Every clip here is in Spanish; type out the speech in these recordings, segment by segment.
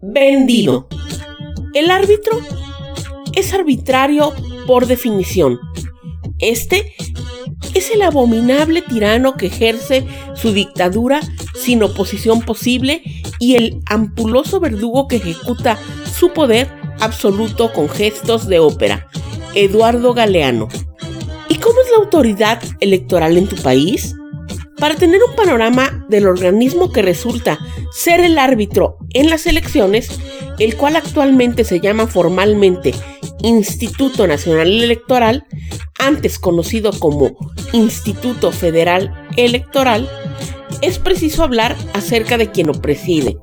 vendido. El árbitro es arbitrario por definición. Este es el abominable tirano que ejerce su dictadura sin oposición posible y el ampuloso verdugo que ejecuta su poder absoluto con gestos de ópera. Eduardo Galeano. ¿Y cómo es la autoridad electoral en tu país? Para tener un panorama del organismo que resulta ser el árbitro en las elecciones, el cual actualmente se llama formalmente Instituto Nacional Electoral, antes conocido como Instituto Federal Electoral, es preciso hablar acerca de quien lo preside,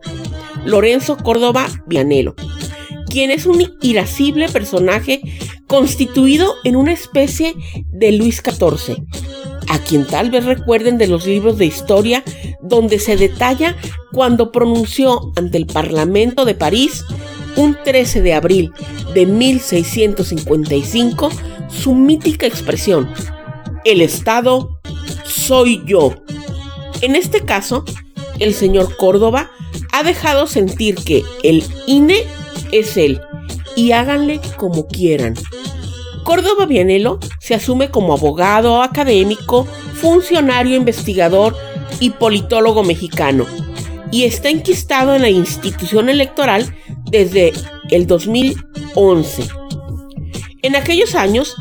Lorenzo Córdoba Vianelo, quien es un irascible personaje constituido en una especie de Luis XIV, a quien tal vez recuerden de los libros de historia donde se detalla cuando pronunció ante el Parlamento de París un 13 de abril de 1655 su mítica expresión, el Estado soy yo. En este caso, el señor Córdoba ha dejado sentir que el INE es él y háganle como quieran. Córdoba Vianelo se asume como abogado, académico, funcionario investigador y politólogo mexicano, y está enquistado en la institución electoral desde el 2011. En aquellos años,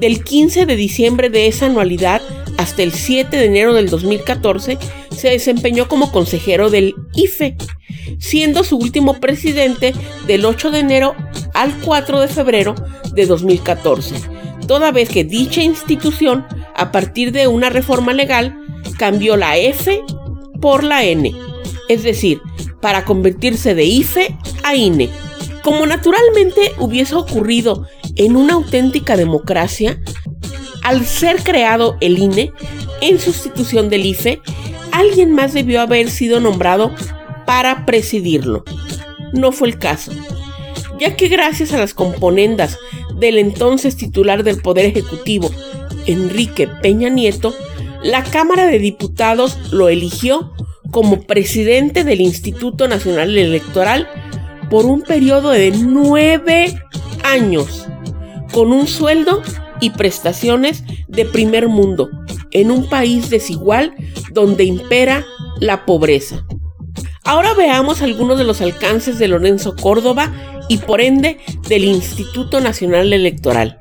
del 15 de diciembre de esa anualidad hasta el 7 de enero del 2014, se desempeñó como consejero del IFE, siendo su último presidente del 8 de enero al 4 de febrero de 2014, toda vez que dicha institución, a partir de una reforma legal, cambió la F por la N, es decir, para convertirse de IFE a INE. Como naturalmente hubiese ocurrido en una auténtica democracia, al ser creado el INE, en sustitución del IFE, alguien más debió haber sido nombrado para presidirlo. No fue el caso ya que gracias a las componendas del entonces titular del Poder Ejecutivo, Enrique Peña Nieto, la Cámara de Diputados lo eligió como presidente del Instituto Nacional Electoral por un periodo de nueve años, con un sueldo y prestaciones de primer mundo, en un país desigual donde impera la pobreza. Ahora veamos algunos de los alcances de Lorenzo Córdoba y por ende del Instituto Nacional Electoral.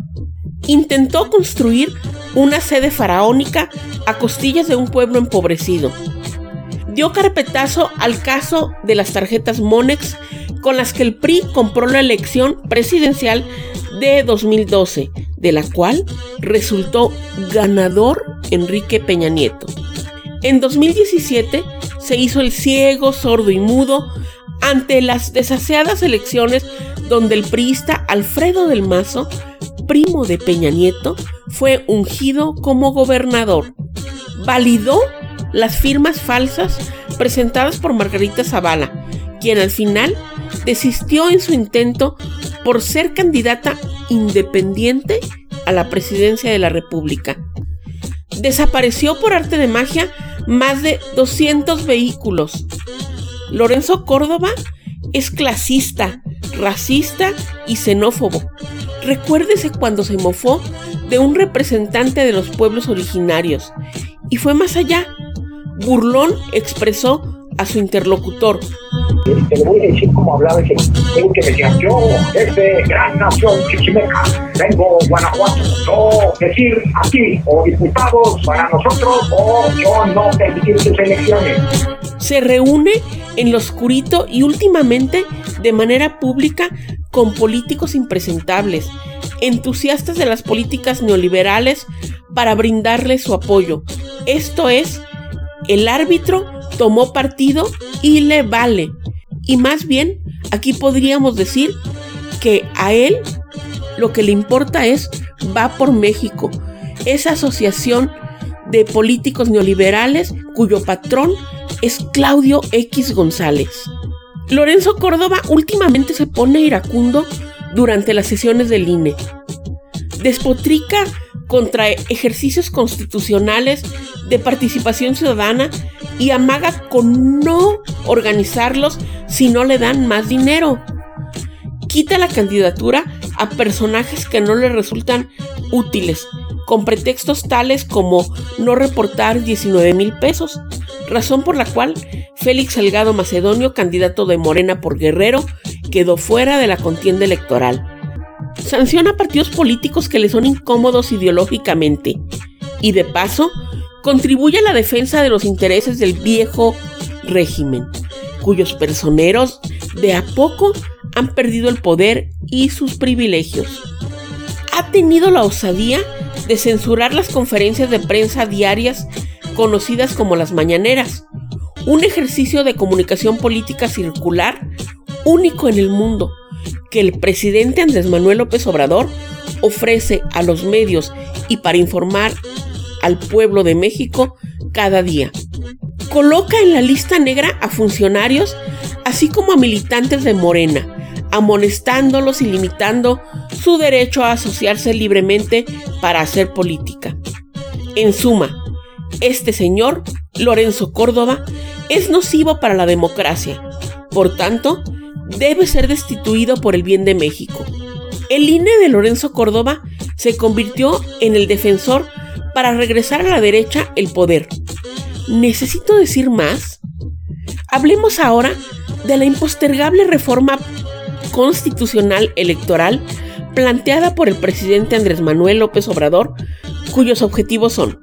Intentó construir una sede faraónica a costillas de un pueblo empobrecido. Dio carpetazo al caso de las tarjetas Monex con las que el PRI compró la elección presidencial de 2012, de la cual resultó ganador Enrique Peña Nieto. En 2017 se hizo el ciego, sordo y mudo ante las desaseadas elecciones donde el priista Alfredo del Mazo, primo de Peña Nieto, fue ungido como gobernador. Validó las firmas falsas presentadas por Margarita Zavala, quien al final desistió en su intento por ser candidata independiente a la presidencia de la República. Desapareció por arte de magia más de 200 vehículos. Lorenzo Córdoba es clasista, racista y xenófobo. Recuérdese cuando se mofó de un representante de los pueblos originarios. Y fue más allá. Burlón expresó a su interlocutor. Te voy a decir cómo hablaba ese el que decía, yo, desde gran nación chichimeca, vengo Guanajuato, yo decir aquí, o diputados para nosotros, o yo no permitir sus elecciones. Se reúne en lo oscurito y últimamente de manera pública con políticos impresentables, entusiastas de las políticas neoliberales para brindarle su apoyo. Esto es, el árbitro tomó partido y le vale. Y más bien Aquí podríamos decir que a él lo que le importa es Va por México, esa asociación de políticos neoliberales cuyo patrón es Claudio X González. Lorenzo Córdoba últimamente se pone iracundo durante las sesiones del INE. Despotrica contra ejercicios constitucionales de participación ciudadana y amaga con no organizarlos si no le dan más dinero. Quita la candidatura a personajes que no le resultan útiles, con pretextos tales como no reportar 19 mil pesos, razón por la cual Félix Salgado Macedonio, candidato de Morena por Guerrero, quedó fuera de la contienda electoral. Sanciona partidos políticos que le son incómodos ideológicamente y de paso contribuye a la defensa de los intereses del viejo régimen, cuyos personeros de a poco han perdido el poder y sus privilegios. Ha tenido la osadía de censurar las conferencias de prensa diarias conocidas como las mañaneras, un ejercicio de comunicación política circular único en el mundo que el presidente Andrés Manuel López Obrador ofrece a los medios y para informar al pueblo de México cada día. Coloca en la lista negra a funcionarios así como a militantes de Morena, amonestándolos y limitando su derecho a asociarse libremente para hacer política. En suma, este señor, Lorenzo Córdoba, es nocivo para la democracia. Por tanto, debe ser destituido por el bien de México. El INE de Lorenzo Córdoba se convirtió en el defensor para regresar a la derecha el poder. ¿Necesito decir más? Hablemos ahora de la impostergable reforma constitucional electoral planteada por el presidente Andrés Manuel López Obrador, cuyos objetivos son,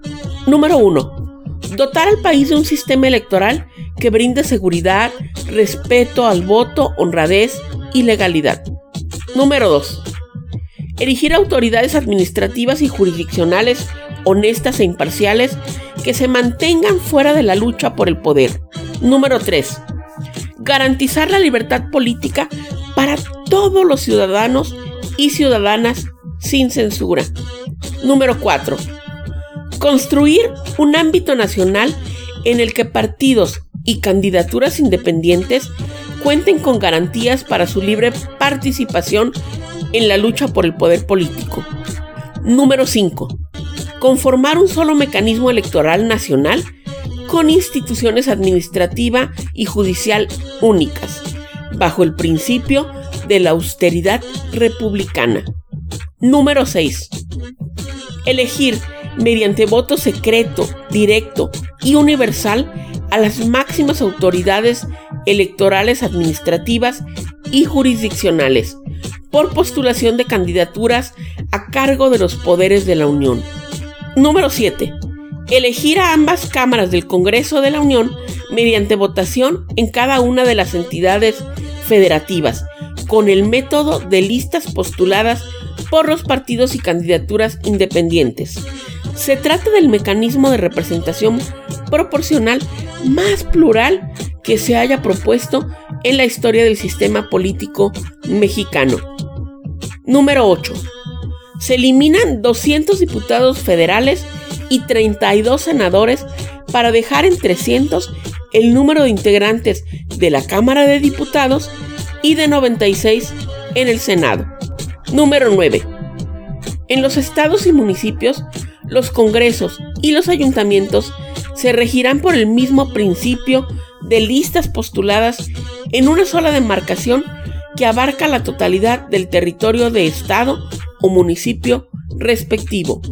número uno, dotar al país de un sistema electoral que brinde seguridad, respeto al voto, honradez y legalidad. Número 2. Erigir autoridades administrativas y jurisdiccionales honestas e imparciales que se mantengan fuera de la lucha por el poder. Número 3. Garantizar la libertad política para todos los ciudadanos y ciudadanas sin censura. Número 4. Construir un ámbito nacional en el que partidos y candidaturas independientes cuenten con garantías para su libre participación en la lucha por el poder político. Número 5. Conformar un solo mecanismo electoral nacional con instituciones administrativa y judicial únicas, bajo el principio de la austeridad republicana. Número 6. Elegir mediante voto secreto, directo y universal a las máximas autoridades electorales administrativas y jurisdiccionales por postulación de candidaturas a cargo de los poderes de la Unión. Número 7. Elegir a ambas cámaras del Congreso de la Unión mediante votación en cada una de las entidades federativas, con el método de listas postuladas por los partidos y candidaturas independientes. Se trata del mecanismo de representación proporcional más plural que se haya propuesto en la historia del sistema político mexicano. Número 8. Se eliminan 200 diputados federales y 32 senadores para dejar en 300 el número de integrantes de la Cámara de Diputados y de 96 en el Senado. Número 9. En los estados y municipios, los congresos y los ayuntamientos se regirán por el mismo principio de listas postuladas en una sola demarcación que abarca la totalidad del territorio de estado o municipio respectivo.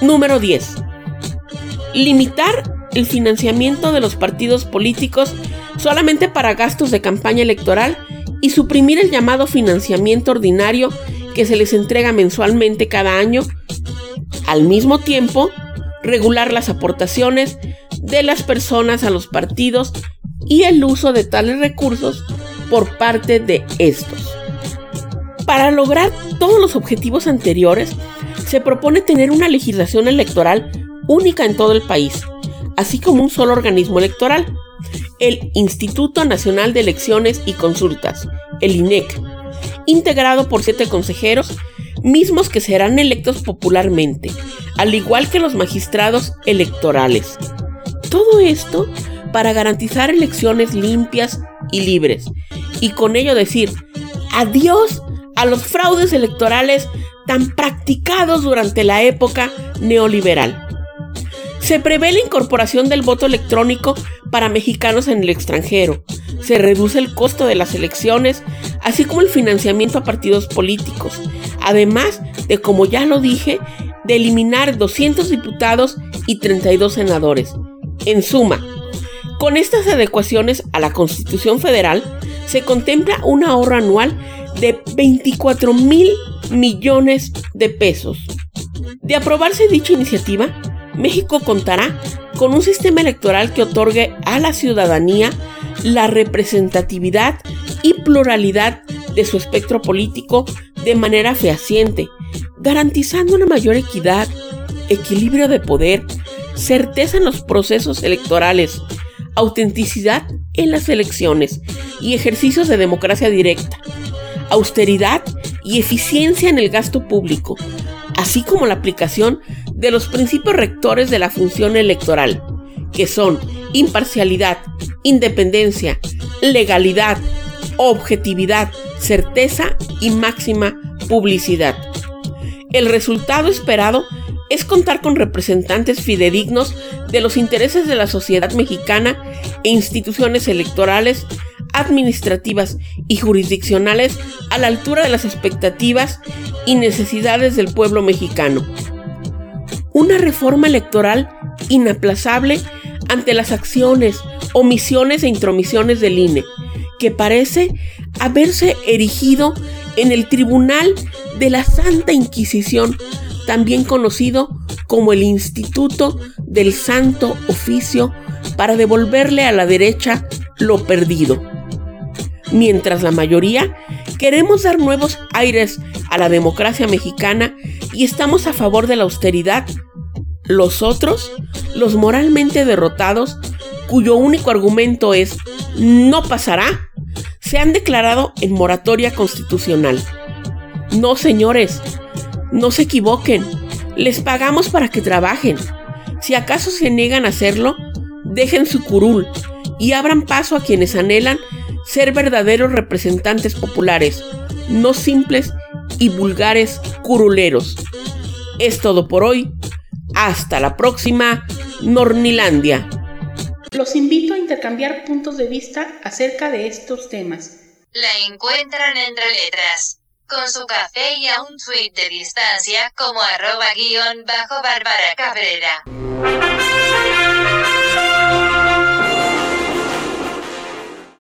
Número 10. Limitar el financiamiento de los partidos políticos solamente para gastos de campaña electoral y suprimir el llamado financiamiento ordinario que se les entrega mensualmente cada año. Al mismo tiempo, regular las aportaciones de las personas a los partidos y el uso de tales recursos por parte de estos. Para lograr todos los objetivos anteriores, se propone tener una legislación electoral única en todo el país, así como un solo organismo electoral, el Instituto Nacional de Elecciones y Consultas, el INEC, integrado por siete consejeros, mismos que serán electos popularmente, al igual que los magistrados electorales. Todo esto para garantizar elecciones limpias y libres, y con ello decir adiós a los fraudes electorales tan practicados durante la época neoliberal. Se prevé la incorporación del voto electrónico para mexicanos en el extranjero. Se reduce el costo de las elecciones, así como el financiamiento a partidos políticos. Además de, como ya lo dije, de eliminar 200 diputados y 32 senadores. En suma, con estas adecuaciones a la Constitución Federal, se contempla un ahorro anual de 24 mil millones de pesos. De aprobarse dicha iniciativa, México contará con un sistema electoral que otorgue a la ciudadanía la representatividad y pluralidad de su espectro político de manera fehaciente, garantizando una mayor equidad, equilibrio de poder, certeza en los procesos electorales, autenticidad en las elecciones y ejercicios de democracia directa, austeridad y eficiencia en el gasto público, así como la aplicación de los principios rectores de la función electoral, que son imparcialidad, independencia, legalidad, objetividad, certeza y máxima publicidad. El resultado esperado es contar con representantes fidedignos de los intereses de la sociedad mexicana e instituciones electorales, administrativas y jurisdiccionales a la altura de las expectativas y necesidades del pueblo mexicano. Una reforma electoral inaplazable ante las acciones, omisiones e intromisiones del INE, que parece haberse erigido en el Tribunal de la Santa Inquisición también conocido como el Instituto del Santo Oficio, para devolverle a la derecha lo perdido. Mientras la mayoría queremos dar nuevos aires a la democracia mexicana y estamos a favor de la austeridad, los otros, los moralmente derrotados, cuyo único argumento es no pasará, se han declarado en moratoria constitucional. No, señores, no se equivoquen, les pagamos para que trabajen. Si acaso se niegan a hacerlo, dejen su curul y abran paso a quienes anhelan ser verdaderos representantes populares, no simples y vulgares curuleros. Es todo por hoy. Hasta la próxima, Nornilandia. Los invito a intercambiar puntos de vista acerca de estos temas. La encuentran entre letras con su café y a un tweet de distancia como arroba guion bajo Bárbara Cabrera.